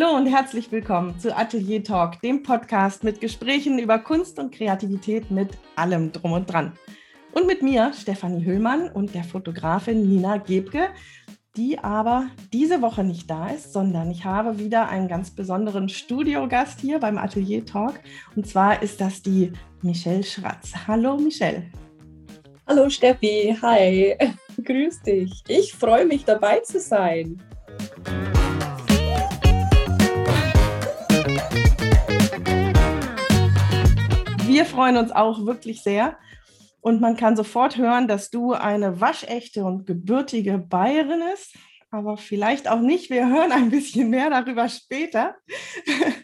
Hallo und herzlich willkommen zu Atelier Talk, dem Podcast mit Gesprächen über Kunst und Kreativität mit allem drum und dran. Und mit mir, Stefanie Hüllmann und der Fotografin Nina Gebke, die aber diese Woche nicht da ist, sondern ich habe wieder einen ganz besonderen Studiogast hier beim Atelier Talk. Und zwar ist das die Michelle Schratz. Hallo Michelle. Hallo Steffi, hi, grüß dich. Ich freue mich dabei zu sein. Wir freuen uns auch wirklich sehr. Und man kann sofort hören, dass du eine waschechte und gebürtige Bayerin ist, aber vielleicht auch nicht. Wir hören ein bisschen mehr darüber später.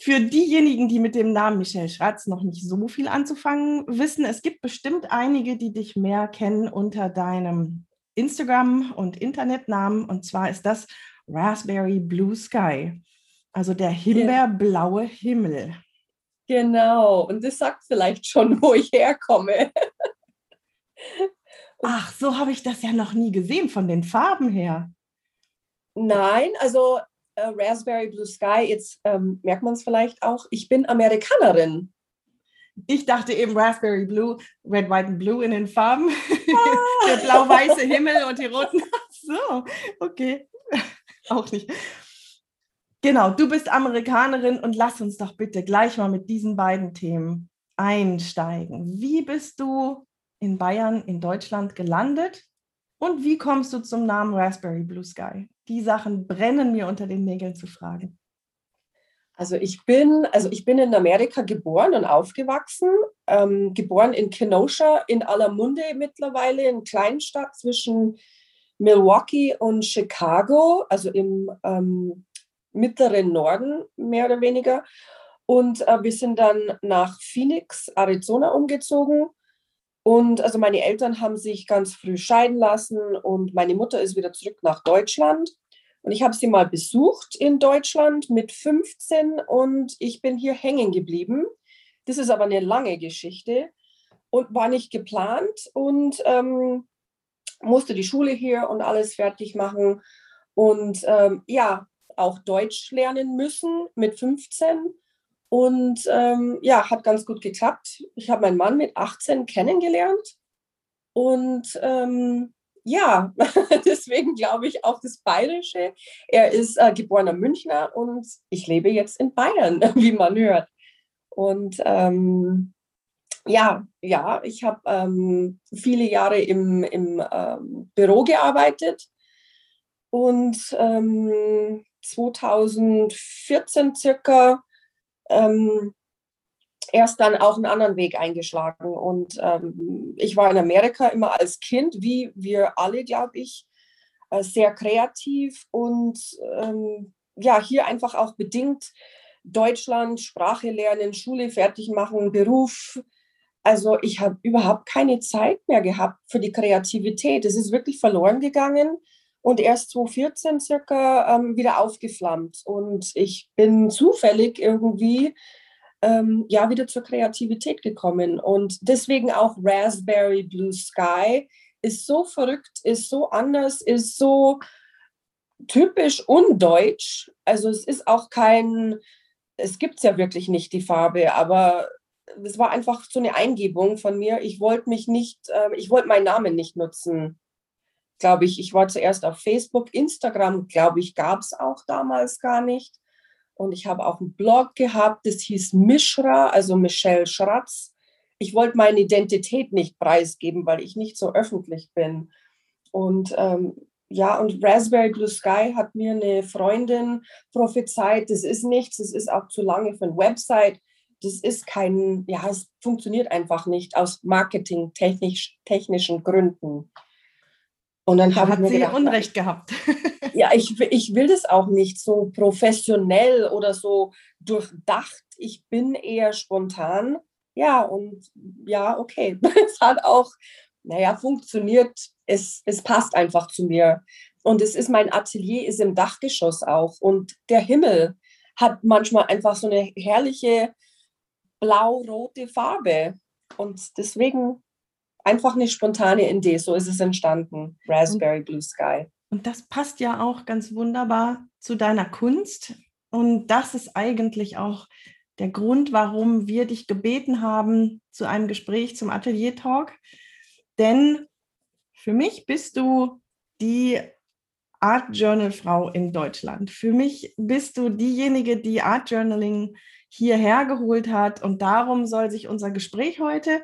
Für diejenigen, die mit dem Namen Michelle Schratz noch nicht so viel anzufangen wissen, es gibt bestimmt einige, die dich mehr kennen unter deinem Instagram- und Internetnamen. Und zwar ist das Raspberry Blue Sky, also der himbeerblaue Himmel. Genau, und das sagt vielleicht schon, wo ich herkomme. Ach, so habe ich das ja noch nie gesehen von den Farben her. Nein, also äh, Raspberry Blue Sky, jetzt ähm, merkt man es vielleicht auch, ich bin Amerikanerin. Ich dachte eben Raspberry Blue, Red, White and Blue in den Farben. Ah. Der blau-weiße Himmel und die roten. So, okay. Auch nicht. Genau, du bist Amerikanerin und lass uns doch bitte gleich mal mit diesen beiden Themen einsteigen. Wie bist du in Bayern, in Deutschland gelandet und wie kommst du zum Namen Raspberry Blue Sky? Die Sachen brennen mir unter den Nägeln zu fragen. Also ich bin, also ich bin in Amerika geboren und aufgewachsen, ähm, geboren in Kenosha in aller Munde mittlerweile, in Kleinstadt zwischen Milwaukee und Chicago, also im ähm, mittleren Norden, mehr oder weniger. Und äh, wir sind dann nach Phoenix, Arizona umgezogen. Und also meine Eltern haben sich ganz früh scheiden lassen und meine Mutter ist wieder zurück nach Deutschland. Und ich habe sie mal besucht in Deutschland mit 15 und ich bin hier hängen geblieben. Das ist aber eine lange Geschichte und war nicht geplant und ähm, musste die Schule hier und alles fertig machen. Und ähm, ja, auch Deutsch lernen müssen mit 15. Und ähm, ja, hat ganz gut geklappt. Ich habe meinen Mann mit 18 kennengelernt. Und ähm, ja, deswegen glaube ich auch das Bayerische. Er ist äh, geborener Münchner und ich lebe jetzt in Bayern, wie man hört. Und ähm, ja, ja, ich habe ähm, viele Jahre im, im ähm, Büro gearbeitet und ähm, 2014 circa ähm, erst dann auch einen anderen Weg eingeschlagen. Und ähm, ich war in Amerika immer als Kind, wie wir alle, glaube ich, äh, sehr kreativ und ähm, ja, hier einfach auch bedingt Deutschland, Sprache lernen, Schule fertig machen, Beruf. Also ich habe überhaupt keine Zeit mehr gehabt für die Kreativität. Es ist wirklich verloren gegangen und erst 2014 circa ähm, wieder aufgeflammt. Und ich bin zufällig irgendwie ähm, ja wieder zur Kreativität gekommen. Und deswegen auch Raspberry Blue Sky ist so verrückt, ist so anders, ist so typisch undeutsch. Also es ist auch kein, es gibt es ja wirklich nicht, die Farbe, aber es war einfach so eine Eingebung von mir. Ich wollte mich nicht, äh, ich wollte meinen Namen nicht nutzen glaube ich, ich war zuerst auf Facebook, Instagram, glaube ich, gab es auch damals gar nicht. Und ich habe auch einen Blog gehabt, das hieß Mishra, also Michelle Schratz. Ich wollte meine Identität nicht preisgeben, weil ich nicht so öffentlich bin. Und ähm, ja, und Raspberry Blue Sky hat mir eine Freundin prophezeit, das ist nichts, das ist auch zu lange für eine Website. Das ist kein, ja, es funktioniert einfach nicht aus marketingtechnischen Gründen. Und dann da hat sie gedacht, Unrecht gehabt. ja, ich, ich will das auch nicht so professionell oder so durchdacht. Ich bin eher spontan. Ja, und ja, okay. es hat auch, naja, funktioniert. Es, es passt einfach zu mir. Und es ist mein Atelier, ist im Dachgeschoss auch. Und der Himmel hat manchmal einfach so eine herrliche blau-rote Farbe. Und deswegen einfach eine spontane Idee. So ist es entstanden, Raspberry Blue Sky. Und das passt ja auch ganz wunderbar zu deiner Kunst. Und das ist eigentlich auch der Grund, warum wir dich gebeten haben zu einem Gespräch zum Atelier Talk. Denn für mich bist du die Art Journal Frau in Deutschland. Für mich bist du diejenige, die Art Journaling hierher geholt hat. Und darum soll sich unser Gespräch heute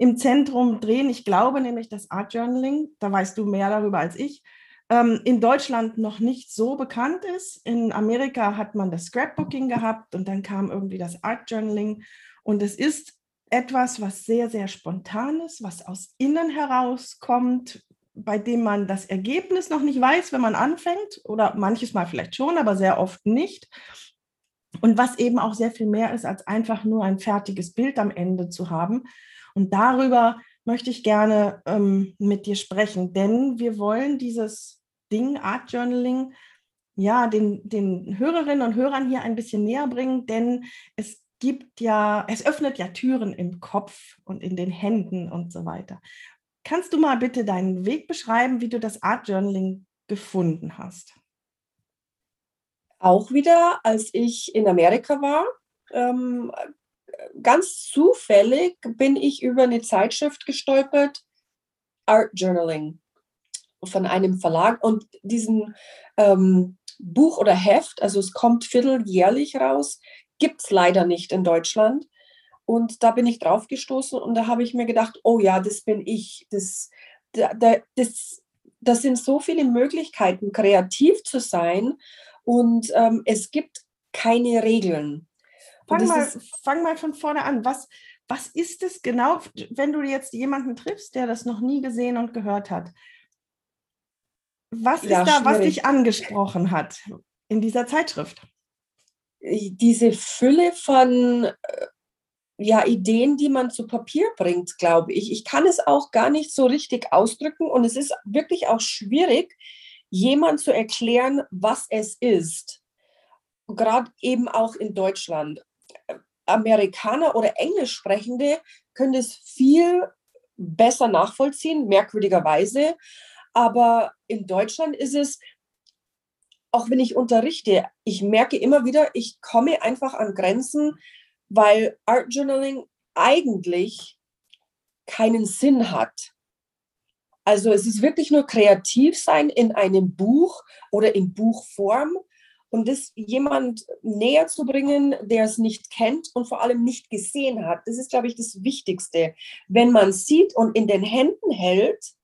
im Zentrum drehen. Ich glaube nämlich, dass Art Journaling, da weißt du mehr darüber als ich, ähm, in Deutschland noch nicht so bekannt ist. In Amerika hat man das Scrapbooking gehabt und dann kam irgendwie das Art Journaling. Und es ist etwas, was sehr, sehr spontan ist, was aus innen herauskommt, bei dem man das Ergebnis noch nicht weiß, wenn man anfängt oder manches Mal vielleicht schon, aber sehr oft nicht. Und was eben auch sehr viel mehr ist, als einfach nur ein fertiges Bild am Ende zu haben. Und darüber möchte ich gerne ähm, mit dir sprechen, denn wir wollen dieses Ding, Art Journaling, ja, den, den Hörerinnen und Hörern hier ein bisschen näher bringen, denn es gibt ja, es öffnet ja Türen im Kopf und in den Händen und so weiter. Kannst du mal bitte deinen Weg beschreiben, wie du das Art Journaling gefunden hast? Auch wieder, als ich in Amerika war, ähm, ganz zufällig bin ich über eine Zeitschrift gestolpert, Art Journaling von einem Verlag und diesen ähm, Buch oder Heft, also es kommt vierteljährlich raus, gibt es leider nicht in Deutschland. Und da bin ich drauf gestoßen und da habe ich mir gedacht, oh ja, das bin ich. Das, da, das, das sind so viele Möglichkeiten, kreativ zu sein und ähm, es gibt keine Regeln. Fang mal, fang mal von vorne an. Was, was ist es genau, wenn du jetzt jemanden triffst, der das noch nie gesehen und gehört hat? Was ja, ist da, schwierig. was dich angesprochen hat in dieser Zeitschrift? Diese Fülle von äh, ja, Ideen, die man zu Papier bringt, glaube ich. Ich kann es auch gar nicht so richtig ausdrücken und es ist wirklich auch schwierig, jemand zu erklären, was es ist. Gerade eben auch in Deutschland. Amerikaner oder Englischsprechende können es viel besser nachvollziehen, merkwürdigerweise. Aber in Deutschland ist es, auch wenn ich unterrichte, ich merke immer wieder, ich komme einfach an Grenzen, weil Art Journaling eigentlich keinen Sinn hat. Also es ist wirklich nur kreativ sein in einem Buch oder in Buchform und das jemand näher zu bringen, der es nicht kennt und vor allem nicht gesehen hat. Das ist, glaube ich, das Wichtigste. Wenn man sieht und in den Händen hält,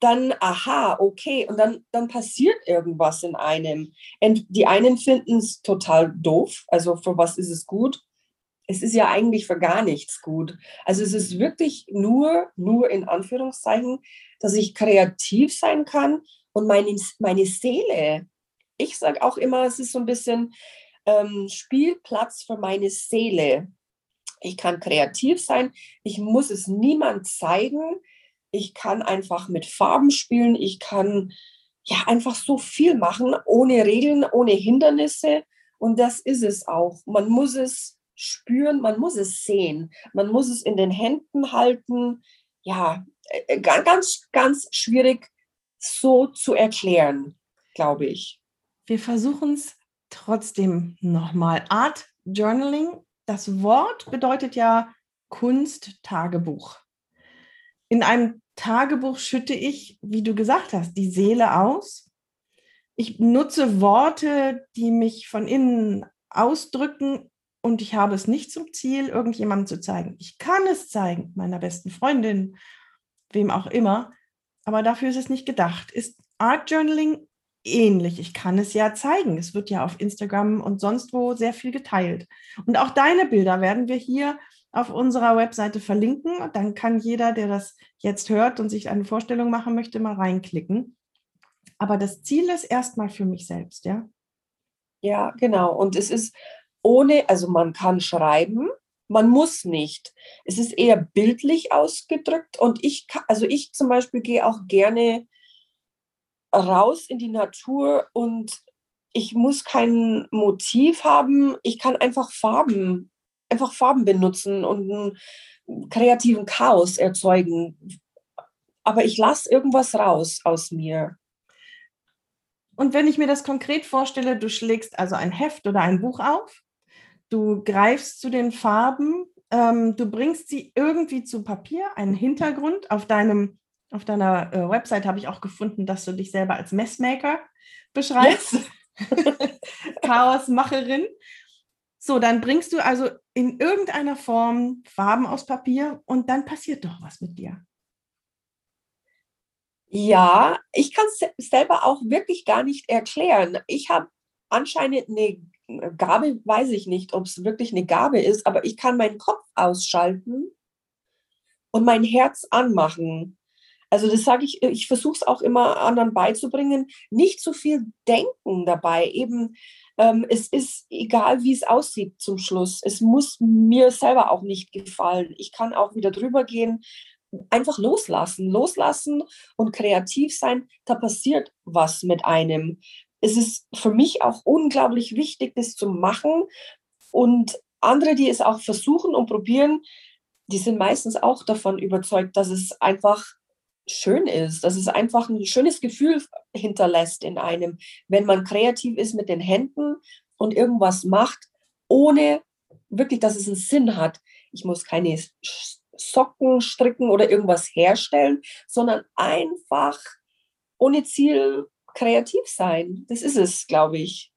dann, aha, okay, und dann, dann passiert irgendwas in einem. Und die einen finden es total doof, also für was ist es gut? Es ist ja eigentlich für gar nichts gut. Also es ist wirklich nur, nur in Anführungszeichen, dass ich kreativ sein kann und meine, meine Seele, ich sage auch immer, es ist so ein bisschen ähm, Spielplatz für meine Seele. Ich kann kreativ sein, ich muss es niemand zeigen, ich kann einfach mit Farben spielen, ich kann ja einfach so viel machen, ohne Regeln, ohne Hindernisse. Und das ist es auch. Man muss es spüren, man muss es sehen, man muss es in den Händen halten. Ja, äh, äh, ganz, ganz schwierig so zu erklären, glaube ich. Wir versuchen es trotzdem nochmal. Art Journaling, das Wort bedeutet ja Kunst-Tagebuch. In einem Tagebuch schütte ich, wie du gesagt hast, die Seele aus. Ich nutze Worte, die mich von innen ausdrücken und ich habe es nicht zum Ziel, irgendjemandem zu zeigen. Ich kann es zeigen, meiner besten Freundin, wem auch immer, aber dafür ist es nicht gedacht. Ist Art Journaling ähnlich? Ich kann es ja zeigen. Es wird ja auf Instagram und sonst wo sehr viel geteilt. Und auch deine Bilder werden wir hier auf unserer Webseite verlinken. Dann kann jeder, der das jetzt hört und sich eine Vorstellung machen möchte, mal reinklicken. Aber das Ziel ist erstmal für mich selbst, ja? Ja, genau. Und es ist ohne, also man kann schreiben, man muss nicht. Es ist eher bildlich ausgedrückt und ich, also ich zum Beispiel gehe auch gerne raus in die Natur und ich muss kein Motiv haben. Ich kann einfach Farben einfach Farben benutzen und einen kreativen Chaos erzeugen. Aber ich lasse irgendwas raus aus mir. Und wenn ich mir das konkret vorstelle, du schlägst also ein Heft oder ein Buch auf, du greifst zu den Farben, ähm, du bringst sie irgendwie zu Papier, einen Hintergrund. Auf, deinem, auf deiner äh, Website habe ich auch gefunden, dass du dich selber als Messmaker beschreibst. Yes. Chaosmacherin. So, dann bringst du also in irgendeiner Form Farben aus Papier und dann passiert doch was mit dir. Ja, ich kann es selber auch wirklich gar nicht erklären. Ich habe anscheinend eine Gabe, weiß ich nicht, ob es wirklich eine Gabe ist, aber ich kann meinen Kopf ausschalten und mein Herz anmachen. Also das sage ich, ich versuche es auch immer anderen beizubringen, nicht zu viel denken dabei. Eben, ähm, es ist egal, wie es aussieht zum Schluss. Es muss mir selber auch nicht gefallen. Ich kann auch wieder drüber gehen, einfach loslassen, loslassen und kreativ sein. Da passiert was mit einem. Es ist für mich auch unglaublich wichtig, das zu machen. Und andere, die es auch versuchen und probieren, die sind meistens auch davon überzeugt, dass es einfach schön ist, dass es einfach ein schönes Gefühl hinterlässt in einem, wenn man kreativ ist mit den Händen und irgendwas macht, ohne wirklich, dass es einen Sinn hat. Ich muss keine Socken stricken oder irgendwas herstellen, sondern einfach ohne Ziel kreativ sein. Das ist es, glaube ich.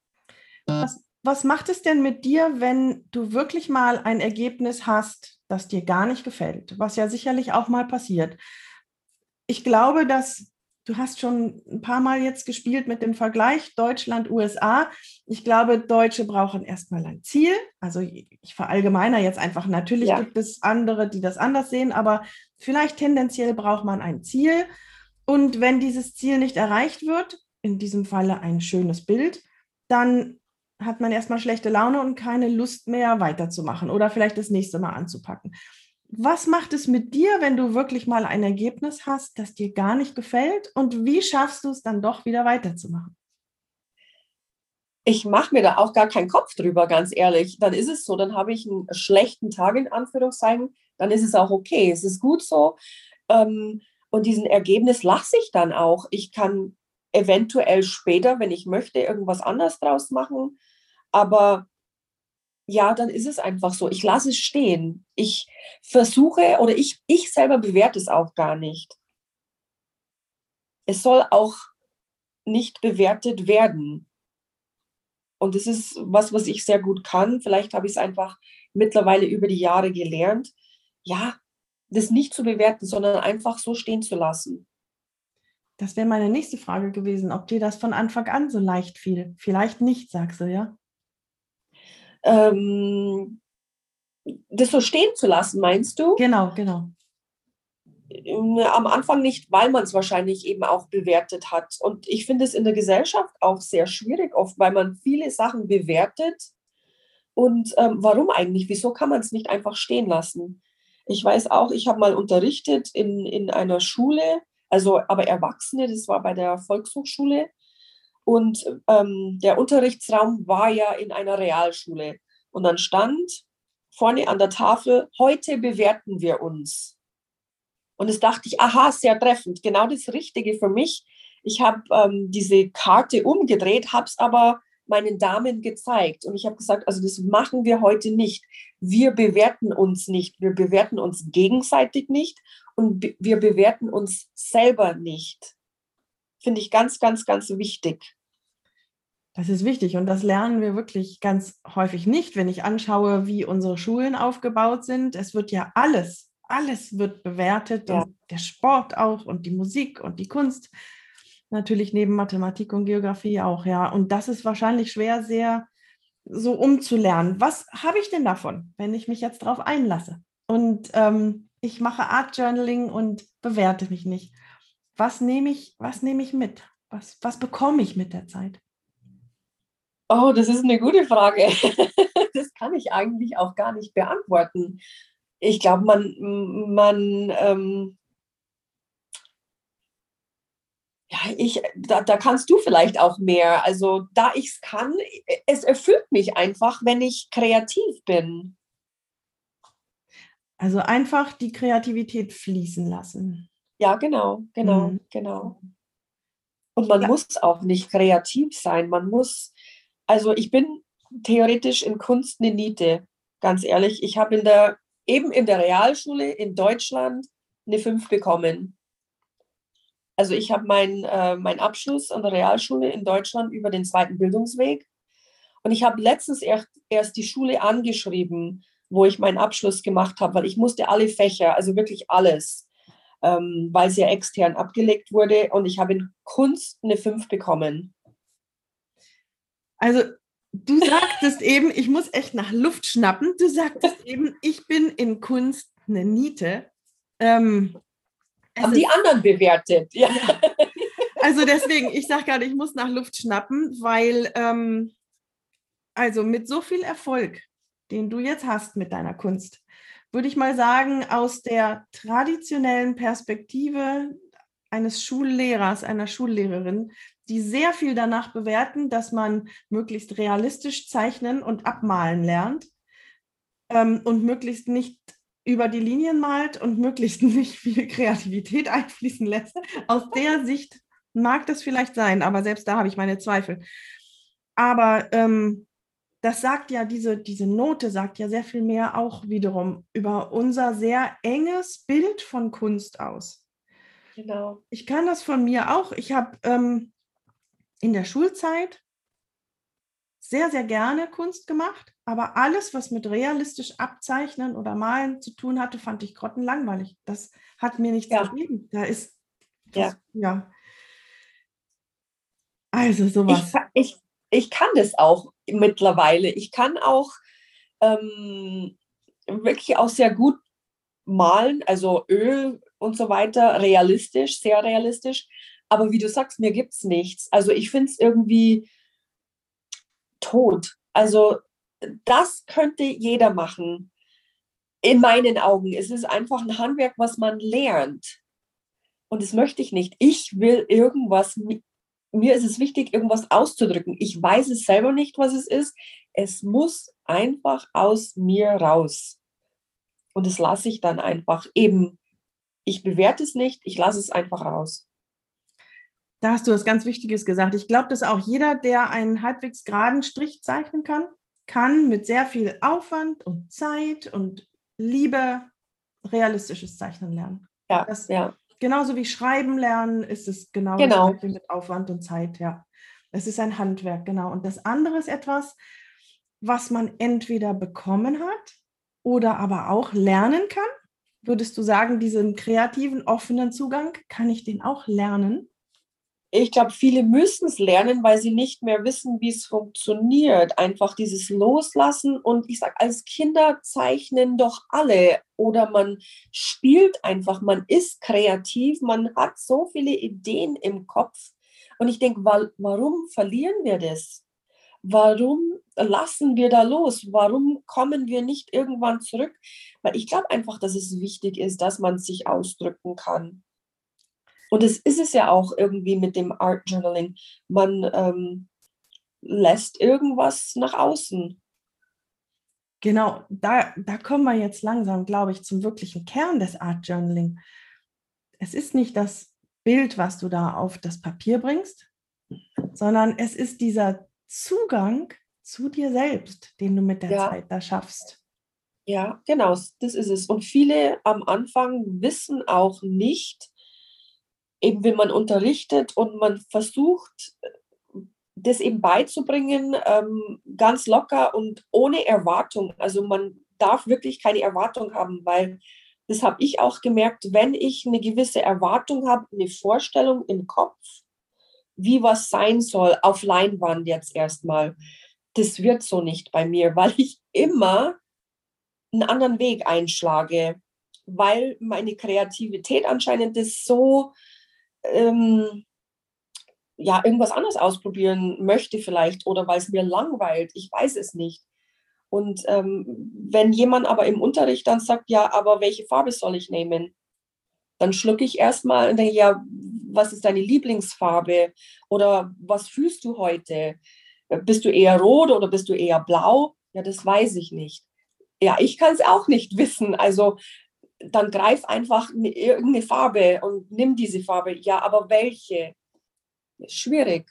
Was, was macht es denn mit dir, wenn du wirklich mal ein Ergebnis hast, das dir gar nicht gefällt? Was ja sicherlich auch mal passiert ich glaube, dass du hast schon ein paar Mal jetzt gespielt mit dem Vergleich Deutschland-USA. Ich glaube, Deutsche brauchen erstmal ein Ziel. Also ich verallgemeiner jetzt einfach. Natürlich ja. gibt es andere, die das anders sehen, aber vielleicht tendenziell braucht man ein Ziel. Und wenn dieses Ziel nicht erreicht wird, in diesem Falle ein schönes Bild, dann hat man erstmal schlechte Laune und keine Lust mehr weiterzumachen oder vielleicht das nächste Mal anzupacken was macht es mit dir, wenn du wirklich mal ein Ergebnis hast, das dir gar nicht gefällt? Und wie schaffst du es dann doch wieder weiterzumachen? Ich mache mir da auch gar keinen Kopf drüber, ganz ehrlich. Dann ist es so, dann habe ich einen schlechten Tag in Anführungszeichen, dann ist es auch okay, es ist gut so. Ähm, und diesen Ergebnis lasse ich dann auch. Ich kann eventuell später, wenn ich möchte, irgendwas anders draus machen. Aber ja, dann ist es einfach so. Ich lasse es stehen. Ich versuche oder ich, ich selber bewerte es auch gar nicht. Es soll auch nicht bewertet werden. Und das ist was, was ich sehr gut kann. Vielleicht habe ich es einfach mittlerweile über die Jahre gelernt. Ja, das nicht zu bewerten, sondern einfach so stehen zu lassen. Das wäre meine nächste Frage gewesen, ob dir das von Anfang an so leicht fiel. Vielleicht nicht, sagst du, ja? Ähm, das so stehen zu lassen, meinst du? Genau, genau. Ähm, am Anfang nicht, weil man es wahrscheinlich eben auch bewertet hat. Und ich finde es in der Gesellschaft auch sehr schwierig, oft, weil man viele Sachen bewertet. Und ähm, warum eigentlich? Wieso kann man es nicht einfach stehen lassen? Ich weiß auch, ich habe mal unterrichtet in, in einer Schule, also aber Erwachsene, das war bei der Volkshochschule. Und ähm, der Unterrichtsraum war ja in einer Realschule. Und dann stand vorne an der Tafel, heute bewerten wir uns. Und es dachte ich, aha, sehr treffend, genau das Richtige für mich. Ich habe ähm, diese Karte umgedreht, habe es aber meinen Damen gezeigt. Und ich habe gesagt, also das machen wir heute nicht. Wir bewerten uns nicht. Wir bewerten uns gegenseitig nicht und wir bewerten uns selber nicht. Finde ich ganz, ganz, ganz wichtig. Das ist wichtig und das lernen wir wirklich ganz häufig nicht, wenn ich anschaue, wie unsere Schulen aufgebaut sind. Es wird ja alles, alles wird bewertet ja. der Sport auch und die Musik und die Kunst. Natürlich neben Mathematik und Geografie auch, ja. Und das ist wahrscheinlich schwer, sehr so umzulernen. Was habe ich denn davon, wenn ich mich jetzt darauf einlasse? Und ähm, ich mache Art Journaling und bewerte mich nicht. Was nehme ich, was nehme ich mit? Was, was bekomme ich mit der Zeit? Oh, das ist eine gute Frage. Das kann ich eigentlich auch gar nicht beantworten. Ich glaube, man, man, ähm, ja, ich, da, da kannst du vielleicht auch mehr. Also, da ich es kann, es erfüllt mich einfach, wenn ich kreativ bin. Also einfach die Kreativität fließen lassen. Ja, genau, genau, mhm. genau. Und man ja. muss auch nicht kreativ sein. Man muss, also ich bin theoretisch in Kunst eine Niete, ganz ehrlich. Ich habe in der, eben in der Realschule in Deutschland eine 5 bekommen. Also ich habe meinen äh, mein Abschluss an der Realschule in Deutschland über den zweiten Bildungsweg. Und ich habe letztens erst, erst die Schule angeschrieben, wo ich meinen Abschluss gemacht habe, weil ich musste alle Fächer, also wirklich alles, ähm, weil es ja extern abgelegt wurde. Und ich habe in Kunst eine 5 bekommen. Also du sagtest eben, ich muss echt nach Luft schnappen. Du sagtest eben, ich bin in Kunst eine Niete. Ähm, haben die anderen bewertet. Ja. Also deswegen, ich sage gerade, ich muss nach Luft schnappen, weil ähm, also mit so viel Erfolg, den du jetzt hast mit deiner Kunst, würde ich mal sagen, aus der traditionellen Perspektive eines Schullehrers, einer Schullehrerin, die sehr viel danach bewerten, dass man möglichst realistisch zeichnen und abmalen lernt ähm, und möglichst nicht über die Linien malt und möglichst nicht viel Kreativität einfließen lässt. Aus der Sicht mag das vielleicht sein, aber selbst da habe ich meine Zweifel. Aber ähm, das sagt ja, diese, diese Note sagt ja sehr viel mehr auch wiederum über unser sehr enges Bild von Kunst aus. Genau. Ich kann das von mir auch. Ich habe ähm, in der Schulzeit sehr, sehr gerne Kunst gemacht, aber alles, was mit realistisch abzeichnen oder malen zu tun hatte, fand ich grottenlangweilig. Das hat mir nichts ja. gegeben. Da ist, das, ja. ja. Also sowas. Ich, ich, ich kann das auch mittlerweile. Ich kann auch ähm, wirklich auch sehr gut malen, also Öl und so weiter, realistisch, sehr realistisch. Aber wie du sagst, mir gibt es nichts. Also ich finde es irgendwie tot. Also das könnte jeder machen. In meinen Augen. Es ist einfach ein Handwerk, was man lernt. Und das möchte ich nicht. Ich will irgendwas mir ist es wichtig, irgendwas auszudrücken. Ich weiß es selber nicht, was es ist. Es muss einfach aus mir raus. Und das lasse ich dann einfach eben. Ich bewerte es nicht, ich lasse es einfach raus. Da hast du was ganz Wichtiges gesagt. Ich glaube, dass auch jeder, der einen halbwegs geraden Strich zeichnen kann, kann mit sehr viel Aufwand und Zeit und Liebe realistisches Zeichnen lernen. Ja, das, ja genauso wie Schreiben lernen ist es genau, genau. das mit Aufwand und Zeit, ja. Es ist ein Handwerk, genau. Und das andere ist etwas, was man entweder bekommen hat oder aber auch lernen kann. Würdest du sagen, diesen kreativen, offenen Zugang, kann ich den auch lernen? Ich glaube, viele müssen es lernen, weil sie nicht mehr wissen, wie es funktioniert. Einfach dieses Loslassen. Und ich sage, als Kinder zeichnen doch alle oder man spielt einfach, man ist kreativ, man hat so viele Ideen im Kopf. Und ich denke, warum verlieren wir das? Warum lassen wir da los? Warum kommen wir nicht irgendwann zurück? Weil ich glaube einfach, dass es wichtig ist, dass man sich ausdrücken kann. Und es ist es ja auch irgendwie mit dem Art Journaling. Man ähm, lässt irgendwas nach außen. Genau, da, da kommen wir jetzt langsam, glaube ich, zum wirklichen Kern des Art Journaling. Es ist nicht das Bild, was du da auf das Papier bringst, sondern es ist dieser Zugang zu dir selbst, den du mit der ja. Zeit da schaffst. Ja, genau, das ist es. Und viele am Anfang wissen auch nicht, eben wenn man unterrichtet und man versucht, das eben beizubringen, ähm, ganz locker und ohne Erwartung. Also man darf wirklich keine Erwartung haben, weil das habe ich auch gemerkt, wenn ich eine gewisse Erwartung habe, eine Vorstellung im Kopf, wie was sein soll, auf Leinwand jetzt erstmal, das wird so nicht bei mir, weil ich immer einen anderen Weg einschlage, weil meine Kreativität anscheinend ist so ähm, ja, irgendwas anderes ausprobieren möchte vielleicht oder weil es mir langweilt. Ich weiß es nicht. Und ähm, wenn jemand aber im Unterricht dann sagt, ja, aber welche Farbe soll ich nehmen? Dann schlucke ich erstmal und denke, ja, was ist deine Lieblingsfarbe? Oder was fühlst du heute? Bist du eher rot oder bist du eher blau? Ja, das weiß ich nicht. Ja, ich kann es auch nicht wissen. Also dann greif einfach irgendeine Farbe und nimm diese Farbe. Ja, aber welche? schwierig,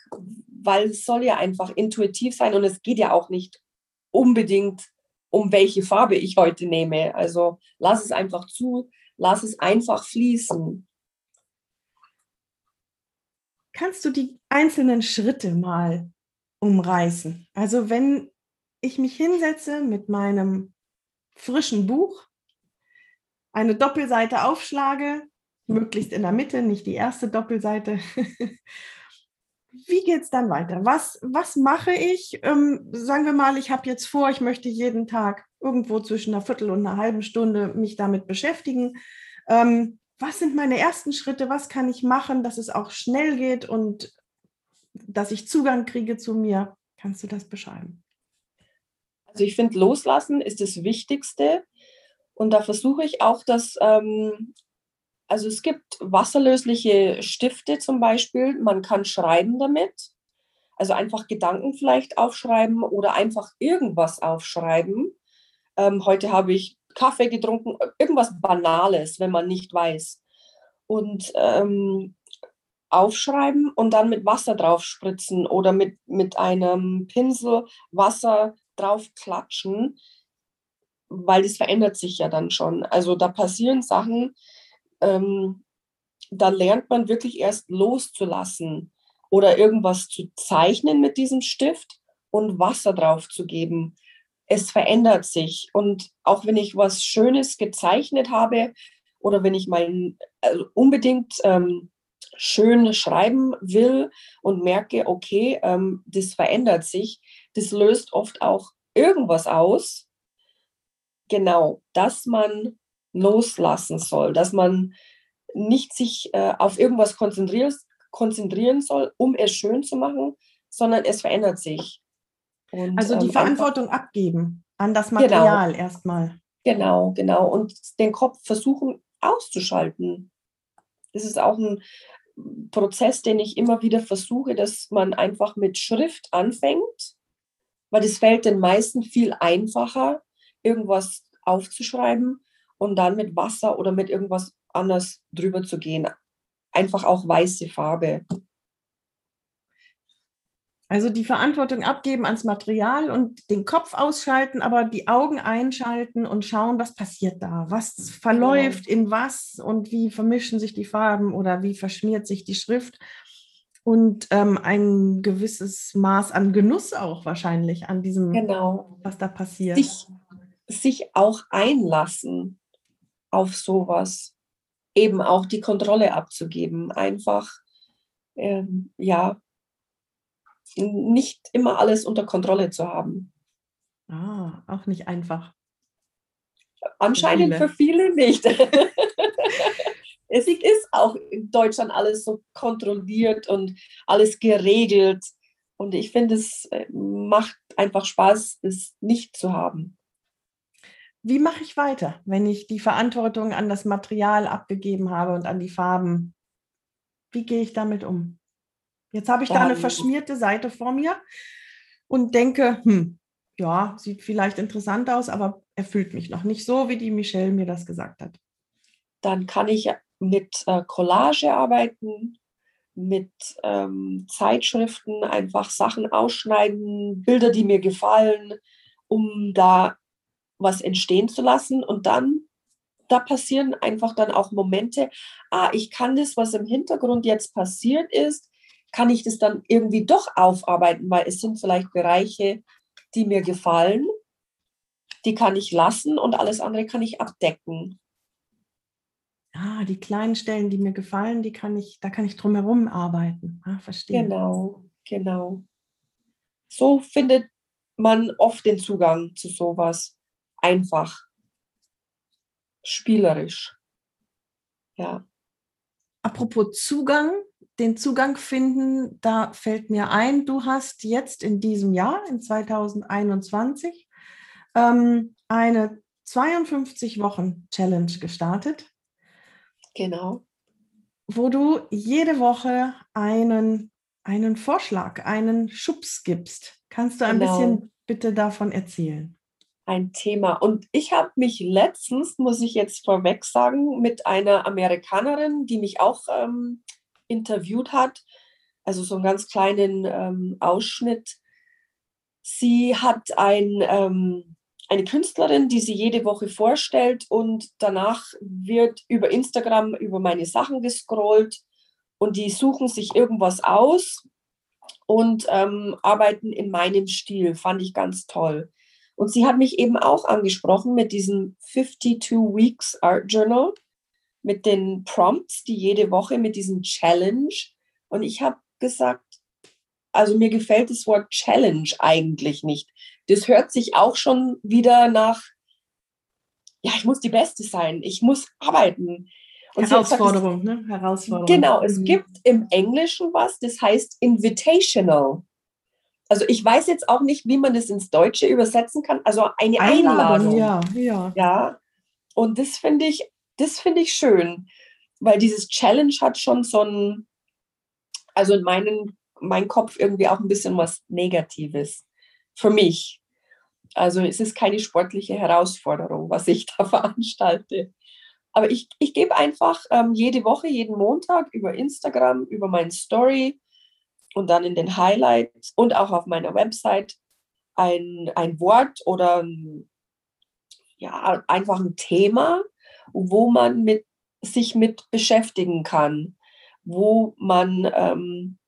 weil es soll ja einfach intuitiv sein und es geht ja auch nicht unbedingt um welche Farbe ich heute nehme. Also lass es einfach zu, lass es einfach fließen. Kannst du die einzelnen Schritte mal umreißen? Also wenn ich mich hinsetze mit meinem frischen Buch, eine Doppelseite aufschlage, möglichst in der Mitte, nicht die erste Doppelseite. Wie geht es dann weiter? Was, was mache ich? Ähm, sagen wir mal, ich habe jetzt vor, ich möchte jeden Tag irgendwo zwischen einer Viertel und einer halben Stunde mich damit beschäftigen. Ähm, was sind meine ersten Schritte? Was kann ich machen, dass es auch schnell geht und dass ich Zugang kriege zu mir? Kannst du das beschreiben? Also ich finde, loslassen ist das Wichtigste. Und da versuche ich auch, dass, ähm, also es gibt wasserlösliche Stifte zum Beispiel, man kann schreiben damit. Also einfach Gedanken vielleicht aufschreiben oder einfach irgendwas aufschreiben. Ähm, heute habe ich Kaffee getrunken, irgendwas Banales, wenn man nicht weiß. Und ähm, aufschreiben und dann mit Wasser drauf spritzen oder mit, mit einem Pinsel Wasser drauf klatschen, weil das verändert sich ja dann schon. Also da passieren Sachen, ähm, da lernt man wirklich erst loszulassen oder irgendwas zu zeichnen mit diesem Stift und Wasser drauf zu geben. Es verändert sich. Und auch wenn ich was Schönes gezeichnet habe oder wenn ich mal also unbedingt ähm, schön schreiben will und merke, okay, ähm, das verändert sich, das löst oft auch irgendwas aus. Genau, dass man loslassen soll, dass man nicht sich äh, auf irgendwas konzentrieren soll, um es schön zu machen, sondern es verändert sich. Und, also die ähm, Verantwortung einfach, abgeben an das genau. Material genau, erstmal. Genau, genau. Und den Kopf versuchen auszuschalten. Das ist auch ein Prozess, den ich immer wieder versuche, dass man einfach mit Schrift anfängt, weil es fällt den meisten viel einfacher, irgendwas aufzuschreiben und dann mit Wasser oder mit irgendwas anders drüber zu gehen. Einfach auch weiße Farbe. Also die Verantwortung abgeben ans Material und den Kopf ausschalten, aber die Augen einschalten und schauen, was passiert da, was verläuft genau. in was und wie vermischen sich die Farben oder wie verschmiert sich die Schrift und ähm, ein gewisses Maß an Genuss auch wahrscheinlich an diesem, genau. was da passiert. Sich, sich auch einlassen auf sowas, eben auch die Kontrolle abzugeben, einfach ähm, ja nicht immer alles unter Kontrolle zu haben. Ah, auch nicht einfach. Anscheinend für viele, nicht. es ist auch in Deutschland alles so kontrolliert und alles geregelt. Und ich finde, es äh, macht einfach Spaß, es nicht zu haben. Wie mache ich weiter, wenn ich die Verantwortung an das Material abgegeben habe und an die Farben? Wie gehe ich damit um? Jetzt habe ich da eine verschmierte Seite vor mir und denke, hm, ja, sieht vielleicht interessant aus, aber erfüllt mich noch nicht so, wie die Michelle mir das gesagt hat. Dann kann ich mit äh, Collage arbeiten, mit ähm, Zeitschriften einfach Sachen ausschneiden, Bilder, die mir gefallen, um da was entstehen zu lassen. Und dann, da passieren einfach dann auch Momente, ah, ich kann das, was im Hintergrund jetzt passiert ist, kann ich das dann irgendwie doch aufarbeiten, weil es sind vielleicht Bereiche, die mir gefallen, die kann ich lassen und alles andere kann ich abdecken. Ah, die kleinen Stellen, die mir gefallen, die kann ich, da kann ich drumherum arbeiten. Ah, verstehe. Genau, genau. So findet man oft den Zugang zu sowas. Einfach. Spielerisch. Ja. Apropos Zugang, den Zugang finden, da fällt mir ein, du hast jetzt in diesem Jahr, in 2021, ähm, eine 52 Wochen Challenge gestartet. Genau. Wo du jede Woche einen, einen Vorschlag, einen Schubs gibst. Kannst du ein genau. bisschen bitte davon erzählen? Ein Thema. Und ich habe mich letztens, muss ich jetzt vorweg sagen, mit einer Amerikanerin, die mich auch ähm, interviewt hat, also so einen ganz kleinen ähm, Ausschnitt. Sie hat ein, ähm, eine Künstlerin, die sie jede Woche vorstellt und danach wird über Instagram über meine Sachen gescrollt und die suchen sich irgendwas aus und ähm, arbeiten in meinem Stil. Fand ich ganz toll. Und sie hat mich eben auch angesprochen mit diesem 52 Weeks Art Journal, mit den Prompts, die jede Woche, mit diesem Challenge. Und ich habe gesagt, also mir gefällt das Wort Challenge eigentlich nicht. Das hört sich auch schon wieder nach, ja, ich muss die Beste sein, ich muss arbeiten. Und Herausforderung, gesagt, ne? Herausforderung. Genau, es mhm. gibt im Englischen was, das heißt invitational also ich weiß jetzt auch nicht, wie man das ins Deutsche übersetzen kann. Also eine Einladung. Einladung. Ja, ja. Ja. Und das finde ich, das finde ich schön, weil dieses Challenge hat schon so ein, also in meinen, mein Kopf irgendwie auch ein bisschen was Negatives für mich. Also es ist keine sportliche Herausforderung, was ich da veranstalte. Aber ich, ich gebe einfach ähm, jede Woche, jeden Montag über Instagram, über meine Story, und dann in den Highlights und auch auf meiner Website ein, ein Wort oder ja, einfach ein Thema, wo man mit, sich mit beschäftigen kann, wo man ähm,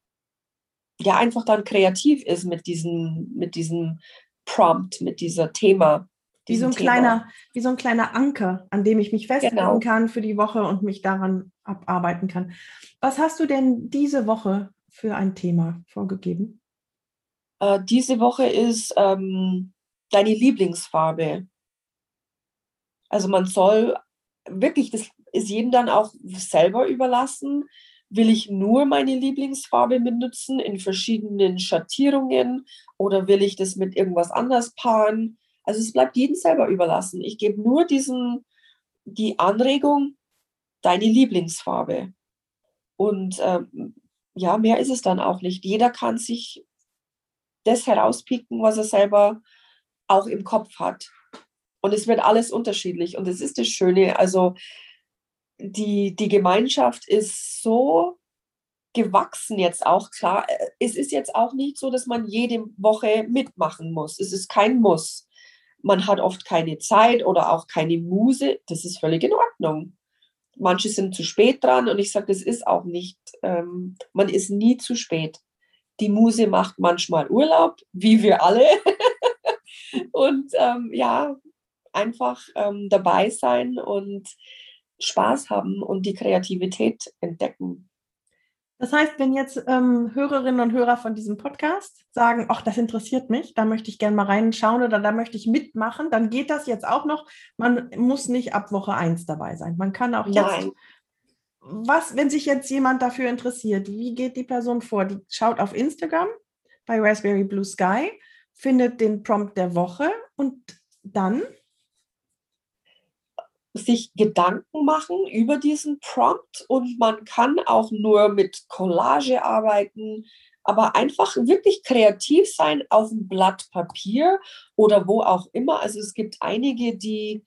ja einfach dann kreativ ist mit diesem, mit diesem Prompt, mit dieser Thema. Wie so, ein Thema. kleiner, wie so ein kleiner Anker, an dem ich mich festhalten genau. kann für die Woche und mich daran abarbeiten kann. Was hast du denn diese Woche für ein Thema vorgegeben? Äh, diese Woche ist ähm, deine Lieblingsfarbe. Also man soll wirklich, das ist jedem dann auch selber überlassen. Will ich nur meine Lieblingsfarbe benutzen in verschiedenen Schattierungen oder will ich das mit irgendwas anders paaren? Also es bleibt jedem selber überlassen. Ich gebe nur diesen, die Anregung, deine Lieblingsfarbe. Und ähm, ja, mehr ist es dann auch nicht. Jeder kann sich das herauspicken, was er selber auch im Kopf hat. Und es wird alles unterschiedlich. Und das ist das Schöne. Also die, die Gemeinschaft ist so gewachsen jetzt auch. Klar, es ist jetzt auch nicht so, dass man jede Woche mitmachen muss. Es ist kein Muss. Man hat oft keine Zeit oder auch keine Muse. Das ist völlig in Ordnung manche sind zu spät dran und ich sage, das ist auch nicht, ähm, man ist nie zu spät. Die Muse macht manchmal Urlaub, wie wir alle. und ähm, ja, einfach ähm, dabei sein und Spaß haben und die Kreativität entdecken. Das heißt, wenn jetzt ähm, Hörerinnen und Hörer von diesem Podcast sagen, ach, das interessiert mich, da möchte ich gerne mal reinschauen oder da möchte ich mitmachen, dann geht das jetzt auch noch. Man muss nicht ab Woche 1 dabei sein. Man kann auch jetzt. Nein. Was, wenn sich jetzt jemand dafür interessiert, wie geht die Person vor? Die schaut auf Instagram bei Raspberry Blue Sky, findet den Prompt der Woche und dann sich Gedanken machen über diesen Prompt und man kann auch nur mit Collage arbeiten, aber einfach wirklich kreativ sein auf einem Blatt Papier oder wo auch immer. Also es gibt einige, die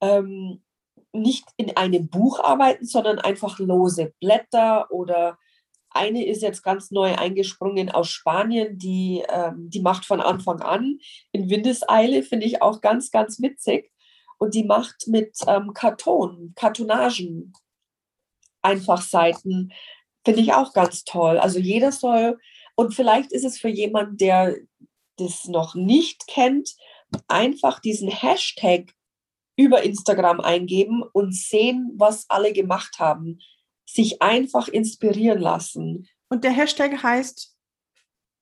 ähm, nicht in einem Buch arbeiten, sondern einfach lose Blätter oder eine ist jetzt ganz neu eingesprungen aus Spanien, die, ähm, die macht von Anfang an in Windeseile, finde ich auch ganz, ganz witzig und die macht mit ähm, Karton, Kartonagen, einfach Seiten. Finde ich auch ganz toll. Also jeder soll, und vielleicht ist es für jemanden, der das noch nicht kennt, einfach diesen Hashtag über Instagram eingeben und sehen, was alle gemacht haben. Sich einfach inspirieren lassen. Und der Hashtag heißt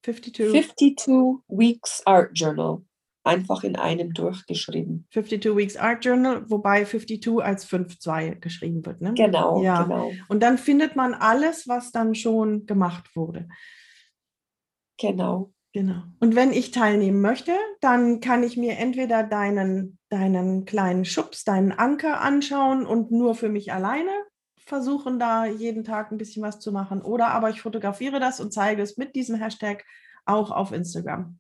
52? 52 Weeks Art Journal einfach in einem durchgeschrieben. 52 Weeks Art Journal, wobei 52 als 5-2 geschrieben wird. Ne? Genau, ja. genau. Und dann findet man alles, was dann schon gemacht wurde. Genau. Genau. Und wenn ich teilnehmen möchte, dann kann ich mir entweder deinen, deinen kleinen Schubs, deinen Anker anschauen und nur für mich alleine versuchen, da jeden Tag ein bisschen was zu machen. Oder aber ich fotografiere das und zeige es mit diesem Hashtag auch auf Instagram.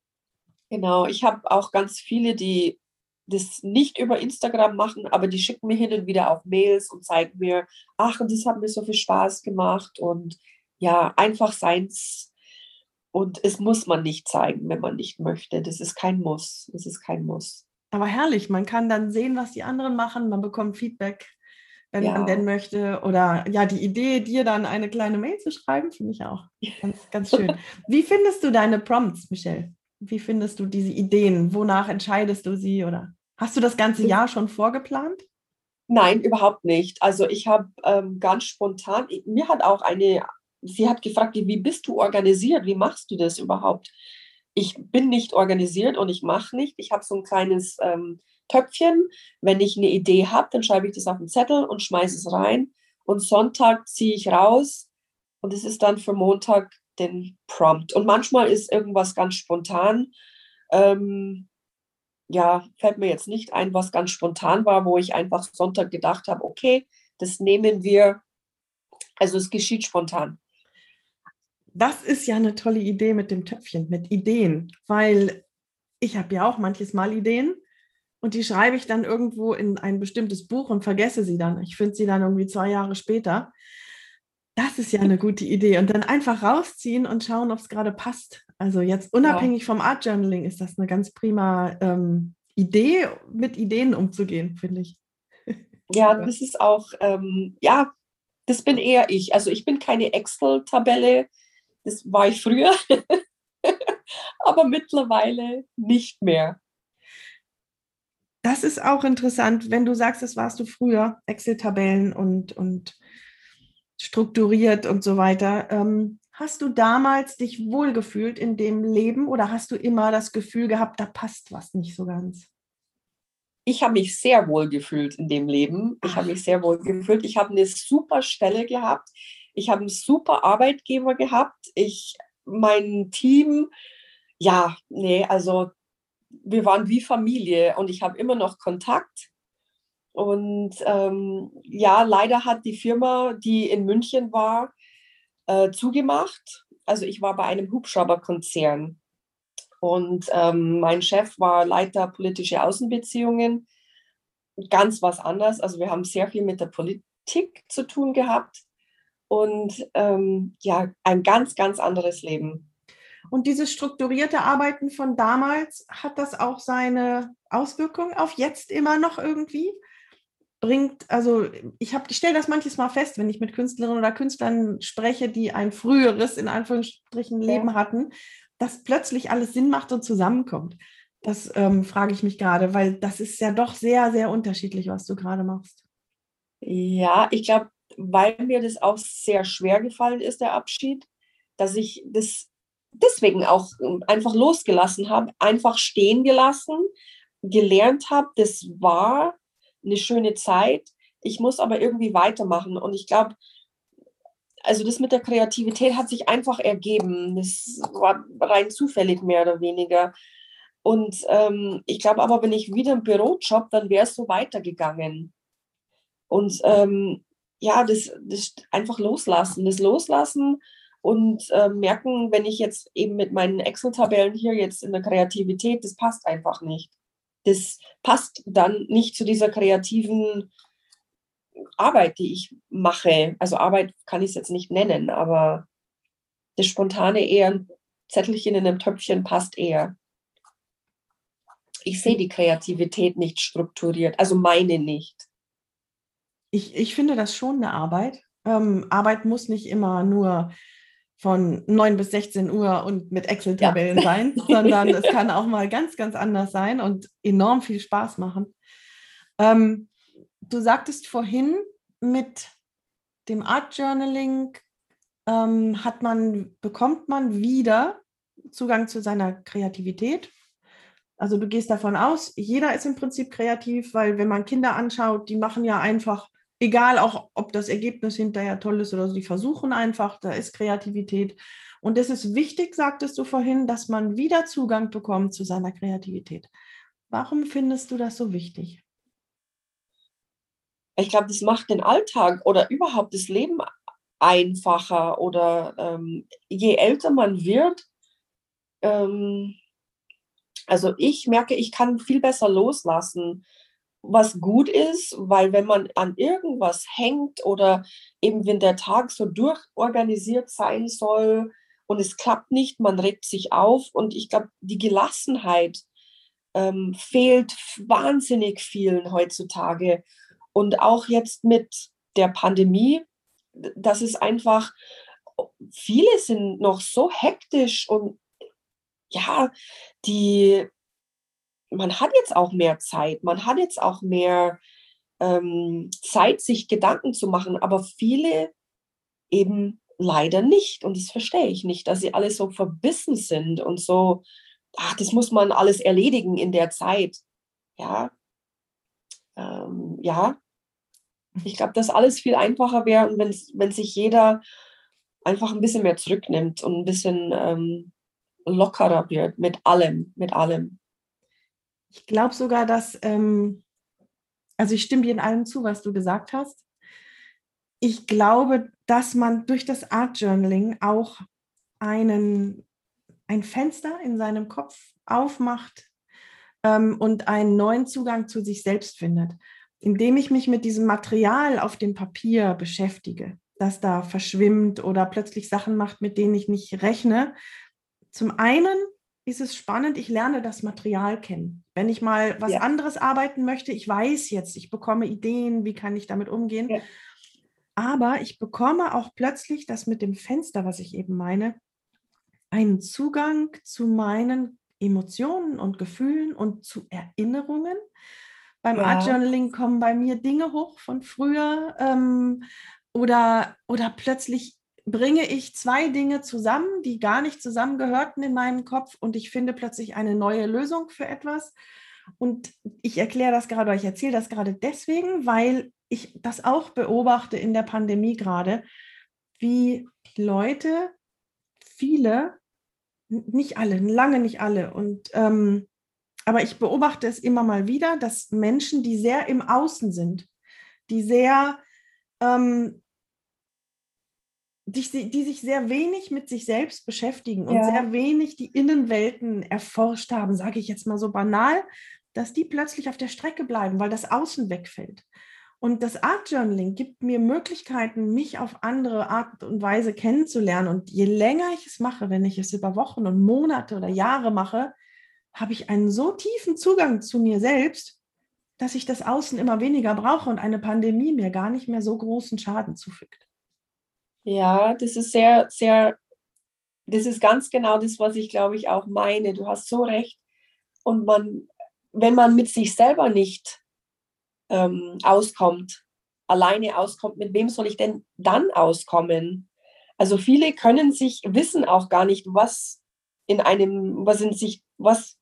Genau, ich habe auch ganz viele, die das nicht über Instagram machen, aber die schicken mir hin und wieder auch Mails und zeigen mir, ach, und das hat mir so viel Spaß gemacht und ja, einfach seins. Und es muss man nicht zeigen, wenn man nicht möchte. Das ist kein Muss. Das ist kein Muss. Aber herrlich, man kann dann sehen, was die anderen machen, man bekommt Feedback, wenn ja. man denn möchte. Oder ja, die Idee, dir dann eine kleine Mail zu schreiben, finde ich auch ganz, ganz schön. Wie findest du deine Prompts, Michelle? Wie findest du diese Ideen? Wonach entscheidest du sie? Oder hast du das ganze Jahr schon vorgeplant? Nein, überhaupt nicht. Also ich habe ähm, ganz spontan, mir hat auch eine, sie hat gefragt, wie bist du organisiert? Wie machst du das überhaupt? Ich bin nicht organisiert und ich mache nicht. Ich habe so ein kleines ähm, Töpfchen. Wenn ich eine Idee habe, dann schreibe ich das auf einen Zettel und schmeiße es rein. Und Sonntag ziehe ich raus und es ist dann für Montag den Prompt. Und manchmal ist irgendwas ganz spontan. Ähm, ja, fällt mir jetzt nicht ein, was ganz spontan war, wo ich einfach Sonntag gedacht habe, okay, das nehmen wir. Also es geschieht spontan. Das ist ja eine tolle Idee mit dem Töpfchen, mit Ideen, weil ich habe ja auch manches Mal Ideen und die schreibe ich dann irgendwo in ein bestimmtes Buch und vergesse sie dann. Ich finde sie dann irgendwie zwei Jahre später. Das ist ja eine gute Idee. Und dann einfach rausziehen und schauen, ob es gerade passt. Also jetzt unabhängig ja. vom Art Journaling ist das eine ganz prima ähm, Idee, mit Ideen umzugehen, finde ich. Ja, das ist auch, ähm, ja, das bin eher ich. Also ich bin keine Excel-Tabelle, das war ich früher, aber mittlerweile nicht mehr. Das ist auch interessant, wenn du sagst, das warst du früher, Excel-Tabellen und, und strukturiert und so weiter. Ähm, hast du damals dich wohlgefühlt in dem Leben oder hast du immer das Gefühl gehabt, da passt was nicht so ganz? Ich habe mich sehr wohl gefühlt in dem Leben. Ich habe mich sehr wohl gefühlt. Ich habe eine super Stelle gehabt. Ich habe einen super Arbeitgeber gehabt. Ich, mein Team, ja, nee, also wir waren wie Familie und ich habe immer noch Kontakt. Und ähm, ja, leider hat die Firma, die in München war, äh, zugemacht. Also ich war bei einem Hubschrauberkonzern und ähm, mein Chef war Leiter politische Außenbeziehungen. Ganz was anderes. Also wir haben sehr viel mit der Politik zu tun gehabt und ähm, ja, ein ganz, ganz anderes Leben. Und dieses strukturierte Arbeiten von damals, hat das auch seine Auswirkungen auf jetzt immer noch irgendwie? Bringt, also ich, ich stelle das manches Mal fest, wenn ich mit Künstlerinnen oder Künstlern spreche, die ein früheres, in Anführungsstrichen, Leben ja. hatten, dass plötzlich alles Sinn macht und zusammenkommt. Das ähm, frage ich mich gerade, weil das ist ja doch sehr, sehr unterschiedlich, was du gerade machst. Ja, ich glaube, weil mir das auch sehr schwer gefallen ist, der Abschied, dass ich das deswegen auch ähm, einfach losgelassen habe, einfach stehen gelassen, gelernt habe, das war eine schöne Zeit. Ich muss aber irgendwie weitermachen. Und ich glaube, also das mit der Kreativität hat sich einfach ergeben. Das war rein zufällig mehr oder weniger. Und ähm, ich glaube aber, wenn ich wieder im Bürojob, dann wäre es so weitergegangen. Und ähm, ja, das, das einfach loslassen, das loslassen und äh, merken, wenn ich jetzt eben mit meinen Excel-Tabellen hier jetzt in der Kreativität, das passt einfach nicht das passt dann nicht zu dieser kreativen Arbeit, die ich mache. Also Arbeit kann ich es jetzt nicht nennen, aber das spontane eher ein Zettelchen in einem Töpfchen passt eher. Ich sehe die Kreativität nicht strukturiert, also meine nicht. Ich, ich finde das schon eine Arbeit. Ähm, Arbeit muss nicht immer nur von 9 bis 16 Uhr und mit Excel-Tabellen ja. sein, sondern es kann auch mal ganz, ganz anders sein und enorm viel Spaß machen. Ähm, du sagtest vorhin, mit dem Art Journaling ähm, hat man, bekommt man wieder Zugang zu seiner Kreativität. Also du gehst davon aus, jeder ist im Prinzip kreativ, weil wenn man Kinder anschaut, die machen ja einfach egal auch, ob das Ergebnis hinterher toll ist oder so, die versuchen einfach, da ist Kreativität. Und es ist wichtig, sagtest du vorhin, dass man wieder Zugang bekommt zu seiner Kreativität. Warum findest du das so wichtig? Ich glaube, das macht den Alltag oder überhaupt das Leben einfacher oder ähm, je älter man wird, ähm, also ich merke, ich kann viel besser loslassen was gut ist, weil wenn man an irgendwas hängt oder eben wenn der Tag so durchorganisiert sein soll und es klappt nicht, man regt sich auf und ich glaube, die Gelassenheit ähm, fehlt wahnsinnig vielen heutzutage. Und auch jetzt mit der Pandemie, das ist einfach, viele sind noch so hektisch und ja, die man hat jetzt auch mehr Zeit, man hat jetzt auch mehr ähm, Zeit, sich Gedanken zu machen, aber viele eben leider nicht. Und das verstehe ich nicht, dass sie alle so verbissen sind und so, ach, das muss man alles erledigen in der Zeit. Ja, ähm, ja. Ich glaube, dass alles viel einfacher wäre, wenn, sich jeder einfach ein bisschen mehr zurücknimmt und ein bisschen ähm, lockerer wird mit allem, mit allem. Ich glaube sogar, dass, ähm, also ich stimme dir in allem zu, was du gesagt hast. Ich glaube, dass man durch das Art Journaling auch einen, ein Fenster in seinem Kopf aufmacht ähm, und einen neuen Zugang zu sich selbst findet, indem ich mich mit diesem Material auf dem Papier beschäftige, das da verschwimmt oder plötzlich Sachen macht, mit denen ich nicht rechne. Zum einen ist es spannend, ich lerne das Material kennen. Wenn ich mal was ja. anderes arbeiten möchte, ich weiß jetzt, ich bekomme Ideen, wie kann ich damit umgehen. Ja. Aber ich bekomme auch plötzlich das mit dem Fenster, was ich eben meine, einen Zugang zu meinen Emotionen und Gefühlen und zu Erinnerungen. Beim ja. Art Journaling kommen bei mir Dinge hoch von früher ähm, oder, oder plötzlich bringe ich zwei Dinge zusammen, die gar nicht zusammengehörten in meinem Kopf und ich finde plötzlich eine neue Lösung für etwas. Und ich erkläre das gerade, ich erzähle das gerade deswegen, weil ich das auch beobachte in der Pandemie gerade, wie Leute, viele, nicht alle, lange nicht alle, und ähm, aber ich beobachte es immer mal wieder, dass Menschen, die sehr im Außen sind, die sehr ähm, die, die sich sehr wenig mit sich selbst beschäftigen und ja. sehr wenig die Innenwelten erforscht haben, sage ich jetzt mal so banal, dass die plötzlich auf der Strecke bleiben, weil das Außen wegfällt. Und das Art Journaling gibt mir Möglichkeiten, mich auf andere Art und Weise kennenzulernen. Und je länger ich es mache, wenn ich es über Wochen und Monate oder Jahre mache, habe ich einen so tiefen Zugang zu mir selbst, dass ich das Außen immer weniger brauche und eine Pandemie mir gar nicht mehr so großen Schaden zufügt. Ja, das ist sehr, sehr, das ist ganz genau das, was ich glaube ich auch meine. Du hast so recht. Und man, wenn man mit sich selber nicht ähm, auskommt, alleine auskommt, mit wem soll ich denn dann auskommen? Also viele können sich, wissen auch gar nicht, was in einem, was in sich, was,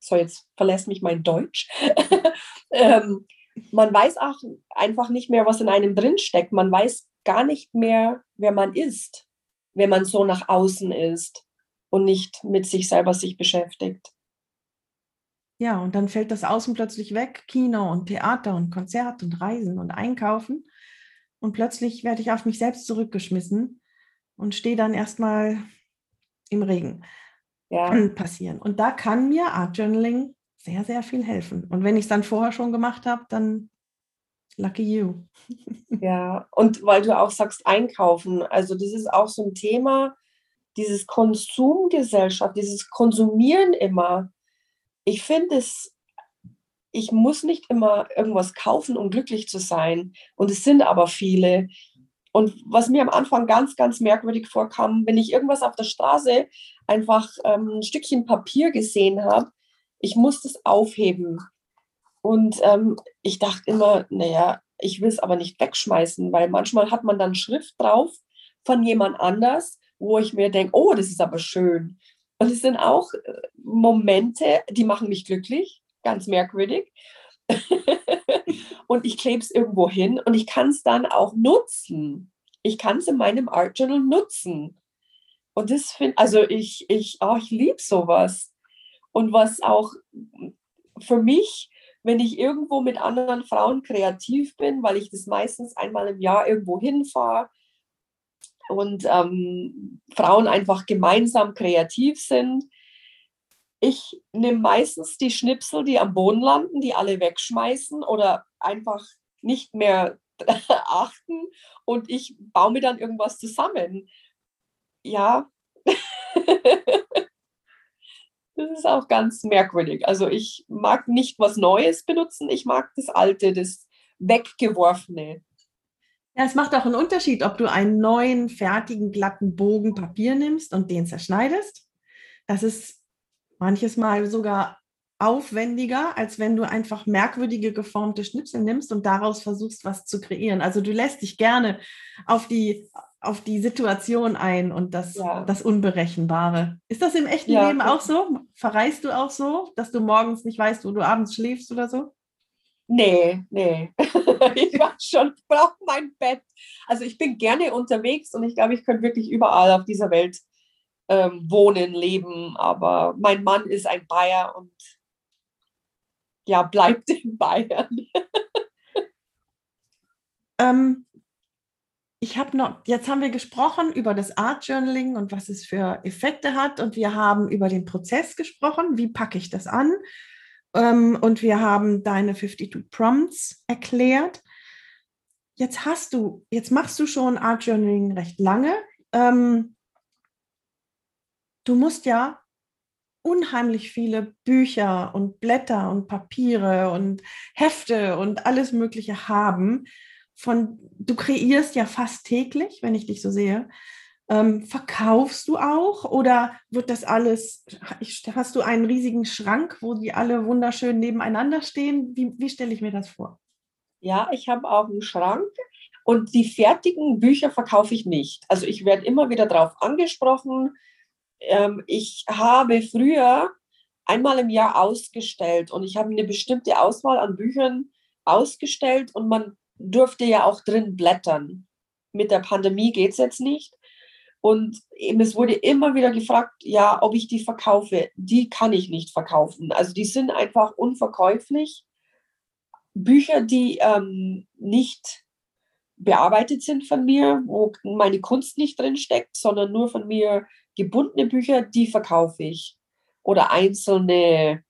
so jetzt verlässt mich mein Deutsch. ähm, man weiß auch einfach nicht mehr, was in einem drinsteckt. Man weiß gar nicht mehr, wer man ist, wenn man so nach außen ist und nicht mit sich selber sich beschäftigt. Ja, und dann fällt das Außen plötzlich weg, Kino und Theater und Konzert und Reisen und Einkaufen. Und plötzlich werde ich auf mich selbst zurückgeschmissen und stehe dann erstmal im Regen. Ja. Kann passieren. Und da kann mir Art Journaling sehr, sehr viel helfen. Und wenn ich es dann vorher schon gemacht habe, dann Lucky you. ja, und weil du auch sagst, einkaufen, also das ist auch so ein Thema, dieses Konsumgesellschaft, dieses Konsumieren immer. Ich finde es, ich muss nicht immer irgendwas kaufen, um glücklich zu sein. Und es sind aber viele. Und was mir am Anfang ganz, ganz merkwürdig vorkam, wenn ich irgendwas auf der Straße einfach ähm, ein Stückchen Papier gesehen habe, ich musste es aufheben. Und ähm, ich dachte immer, naja, ich will es aber nicht wegschmeißen, weil manchmal hat man dann Schrift drauf von jemand anders, wo ich mir denke, oh, das ist aber schön. Und es sind auch äh, Momente, die machen mich glücklich, ganz merkwürdig. und ich klebe es irgendwo hin und ich kann es dann auch nutzen. Ich kann es in meinem Art Journal nutzen. Und das finde also ich, ich, oh, ich liebe sowas. Und was auch für mich wenn ich irgendwo mit anderen Frauen kreativ bin, weil ich das meistens einmal im Jahr irgendwo hinfahre und ähm, Frauen einfach gemeinsam kreativ sind. ich nehme meistens die Schnipsel, die am Boden landen, die alle wegschmeißen oder einfach nicht mehr achten und ich baue mir dann irgendwas zusammen. Ja, das ist auch ganz merkwürdig. Also ich mag nicht was Neues benutzen, ich mag das Alte, das Weggeworfene. Ja, es macht auch einen Unterschied, ob du einen neuen, fertigen, glatten Bogen Papier nimmst und den zerschneidest. Das ist manches Mal sogar aufwendiger, als wenn du einfach merkwürdige geformte Schnipsel nimmst und daraus versuchst, was zu kreieren. Also du lässt dich gerne auf die, auf die Situation ein und das, ja. das Unberechenbare. Ist das im echten ja. Leben auch so? Verreist du auch so, dass du morgens nicht weißt, wo du abends schläfst oder so? Nee, nee. ich war schon, brauche mein Bett. Also ich bin gerne unterwegs und ich glaube, ich könnte wirklich überall auf dieser Welt ähm, wohnen, leben. Aber mein Mann ist ein Bayer und ja, bleibt in Bayern. ähm, ich habe noch, jetzt haben wir gesprochen über das Art Journaling und was es für Effekte hat und wir haben über den Prozess gesprochen, wie packe ich das an ähm, und wir haben deine 52 Prompts erklärt. Jetzt hast du, jetzt machst du schon Art Journaling recht lange. Ähm, du musst ja unheimlich viele Bücher und Blätter und Papiere und Hefte und alles Mögliche haben. Von, du kreierst ja fast täglich, wenn ich dich so sehe. Ähm, verkaufst du auch oder wird das alles, hast du einen riesigen Schrank, wo die alle wunderschön nebeneinander stehen? Wie, wie stelle ich mir das vor? Ja, ich habe auch einen Schrank und die fertigen Bücher verkaufe ich nicht. Also ich werde immer wieder darauf angesprochen, ähm, ich habe früher einmal im Jahr ausgestellt und ich habe eine bestimmte Auswahl an Büchern ausgestellt und man durfte ja auch drin blättern. Mit der Pandemie geht es jetzt nicht. Und eben, es wurde immer wieder gefragt, ja, ob ich die verkaufe. Die kann ich nicht verkaufen. Also die sind einfach unverkäuflich. Bücher, die ähm, nicht bearbeitet sind von mir, wo meine Kunst nicht drin steckt, sondern nur von mir gebundene Bücher, die verkaufe ich. Oder einzelne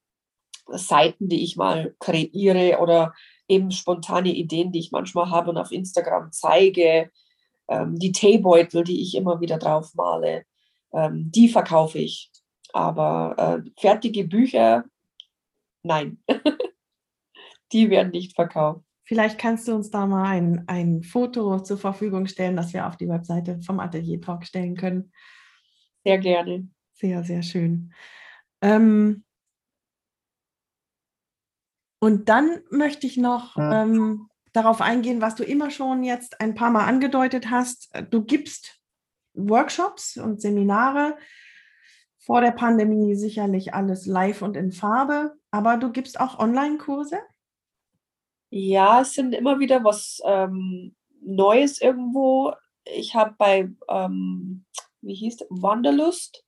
Seiten, die ich mal kreiere oder eben spontane Ideen, die ich manchmal habe und auf Instagram zeige. Ähm, die Teebeutel, die ich immer wieder drauf male, ähm, die verkaufe ich. Aber äh, fertige Bücher, nein, die werden nicht verkauft. Vielleicht kannst du uns da mal ein, ein Foto zur Verfügung stellen, das wir auf die Webseite vom Atelier Talk stellen können. Sehr gerne. Sehr, sehr schön. Ähm, und dann möchte ich noch ähm, darauf eingehen, was du immer schon jetzt ein paar Mal angedeutet hast. Du gibst Workshops und Seminare. Vor der Pandemie sicherlich alles live und in Farbe, aber du gibst auch Online-Kurse? Ja, es sind immer wieder was ähm, Neues irgendwo. Ich habe bei ähm, wie hieß, Wanderlust äh,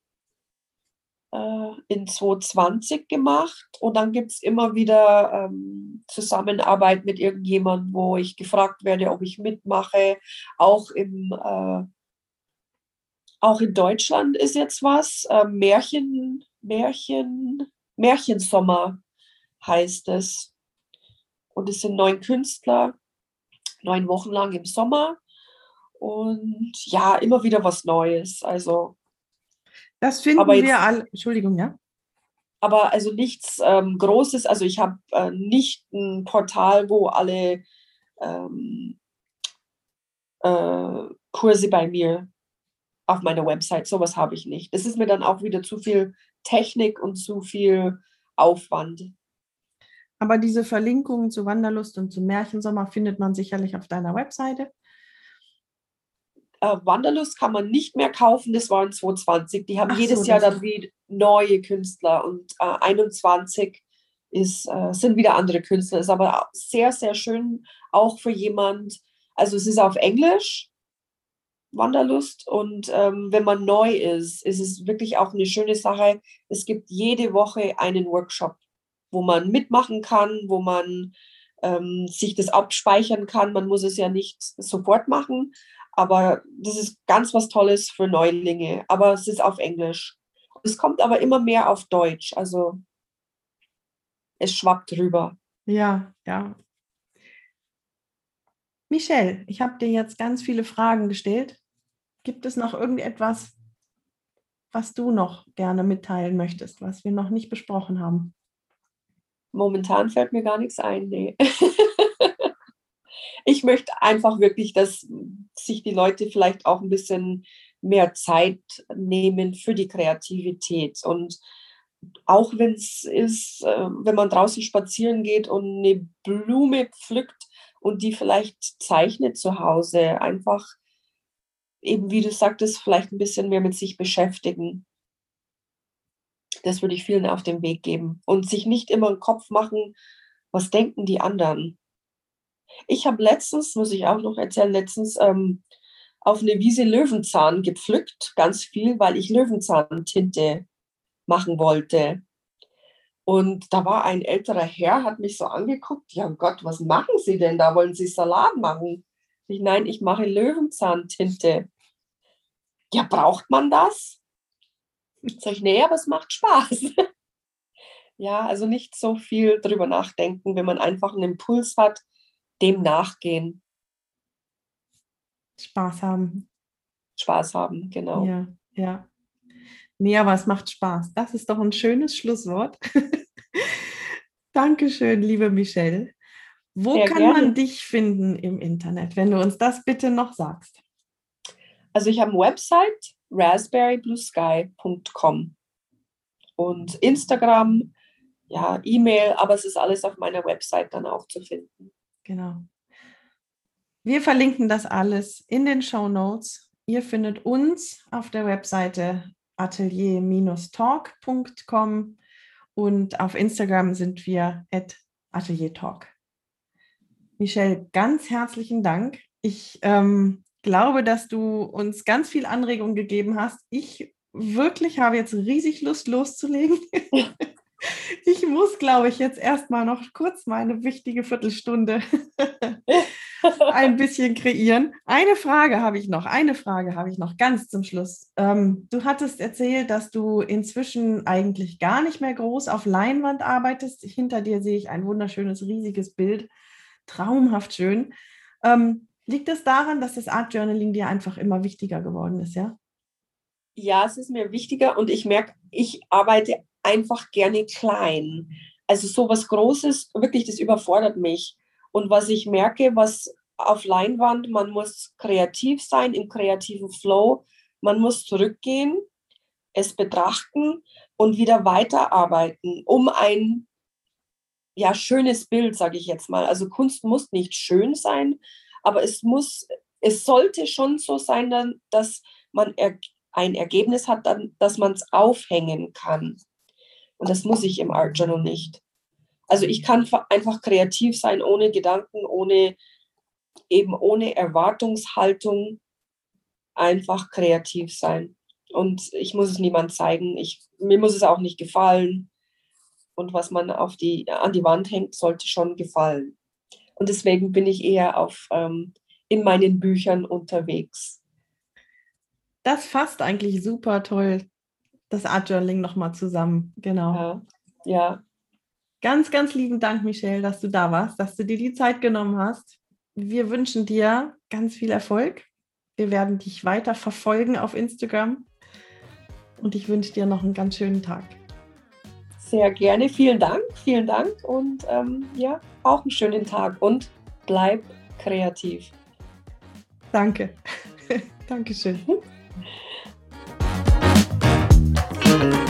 in 2020 gemacht. Und dann gibt es immer wieder ähm, Zusammenarbeit mit irgendjemandem, wo ich gefragt werde, ob ich mitmache. Auch im äh, auch in Deutschland ist jetzt was. Äh, Märchen, Märchen, Märchensommer heißt es. Und es sind neun Künstler, neun Wochen lang im Sommer. Und ja, immer wieder was Neues. Also. Das finden wir jetzt, alle. Entschuldigung, ja. Aber also nichts ähm, Großes. Also ich habe äh, nicht ein Portal, wo alle ähm, äh, Kurse bei mir auf meiner Website. Sowas habe ich nicht. Das ist mir dann auch wieder zu viel Technik und zu viel Aufwand. Aber diese Verlinkungen zu Wanderlust und zu Märchensommer findet man sicherlich auf deiner Webseite äh, Wanderlust kann man nicht mehr kaufen, das waren 2020. Die haben Ach jedes so, Jahr dann wieder neue Künstler und äh, 21 ist, äh, sind wieder andere Künstler. Ist aber sehr, sehr schön auch für jemand, also es ist auf Englisch, Wanderlust und ähm, wenn man neu ist, ist es wirklich auch eine schöne Sache. Es gibt jede Woche einen Workshop, wo man mitmachen kann, wo man ähm, sich das abspeichern kann. Man muss es ja nicht sofort machen, aber das ist ganz was Tolles für Neulinge. Aber es ist auf Englisch. Es kommt aber immer mehr auf Deutsch. Also es schwappt rüber. Ja, ja. Michelle, ich habe dir jetzt ganz viele Fragen gestellt. Gibt es noch irgendetwas, was du noch gerne mitteilen möchtest, was wir noch nicht besprochen haben? Momentan fällt mir gar nichts ein. Nee. ich möchte einfach wirklich, dass sich die Leute vielleicht auch ein bisschen mehr Zeit nehmen für die Kreativität. Und auch wenn es ist, äh, wenn man draußen spazieren geht und eine Blume pflückt und die vielleicht zeichnet zu Hause, einfach eben, wie du sagtest, vielleicht ein bisschen mehr mit sich beschäftigen. Das würde ich vielen auf den Weg geben. Und sich nicht immer einen Kopf machen, was denken die anderen. Ich habe letztens, muss ich auch noch erzählen, letztens ähm, auf eine Wiese Löwenzahn gepflückt, ganz viel, weil ich Löwenzahntinte machen wollte. Und da war ein älterer Herr, hat mich so angeguckt, ja Gott, was machen Sie denn da? Wollen Sie Salat machen? Ich, nein, ich mache Löwenzahntinte. Ja, braucht man das? Ich, nee, aber es macht Spaß. ja, also nicht so viel drüber nachdenken, wenn man einfach einen Impuls hat, dem nachgehen. Spaß haben. Spaß haben, genau. Ja, ja. Nee, aber es macht Spaß. Das ist doch ein schönes Schlusswort. Dankeschön, liebe Michelle. Wo Sehr kann gerne. man dich finden im Internet, wenn du uns das bitte noch sagst? Also ich habe eine Website, raspberrybluesky.com und Instagram, ja, E-Mail, aber es ist alles auf meiner Website dann auch zu finden. Genau. Wir verlinken das alles in den Show Notes. Ihr findet uns auf der Webseite atelier-talk.com und auf Instagram sind wir at ateliertalk. Michelle, ganz herzlichen Dank. Ich ähm, glaube, dass du uns ganz viel Anregung gegeben hast. Ich wirklich habe jetzt riesig Lust loszulegen. Ich muss, glaube ich, jetzt erstmal noch kurz meine wichtige Viertelstunde ein bisschen kreieren. Eine Frage habe ich noch, eine Frage habe ich noch ganz zum Schluss. Ähm, du hattest erzählt, dass du inzwischen eigentlich gar nicht mehr groß auf Leinwand arbeitest. Hinter dir sehe ich ein wunderschönes, riesiges Bild. Traumhaft schön. Ähm, liegt es das daran, dass das Art Journaling dir einfach immer wichtiger geworden ist, ja? Ja, es ist mir wichtiger und ich merke, ich arbeite einfach gerne klein. Also so was Großes, wirklich, das überfordert mich. Und was ich merke, was auf Leinwand, man muss kreativ sein, im kreativen Flow, man muss zurückgehen, es betrachten und wieder weiterarbeiten, um ein ja, schönes Bild, sage ich jetzt mal. Also Kunst muss nicht schön sein, aber es muss, es sollte schon so sein, dass man ein Ergebnis hat, dann, dass man es aufhängen kann. Und das muss ich im Art Journal nicht. Also ich kann einfach kreativ sein, ohne Gedanken, ohne eben ohne Erwartungshaltung, einfach kreativ sein. Und ich muss es niemand zeigen. Ich, mir muss es auch nicht gefallen. Und was man auf die, an die Wand hängt, sollte schon gefallen. Und deswegen bin ich eher auf, ähm, in meinen Büchern unterwegs. Das fasst eigentlich super toll das Art Journaling nochmal zusammen. Genau. Ja. ja. Ganz, ganz lieben Dank, Michelle, dass du da warst, dass du dir die Zeit genommen hast. Wir wünschen dir ganz viel Erfolg. Wir werden dich weiter verfolgen auf Instagram. Und ich wünsche dir noch einen ganz schönen Tag. Sehr gerne. Vielen Dank. Vielen Dank. Und ähm, ja, auch einen schönen Tag. Und bleib kreativ. Danke. Dankeschön. Thank you.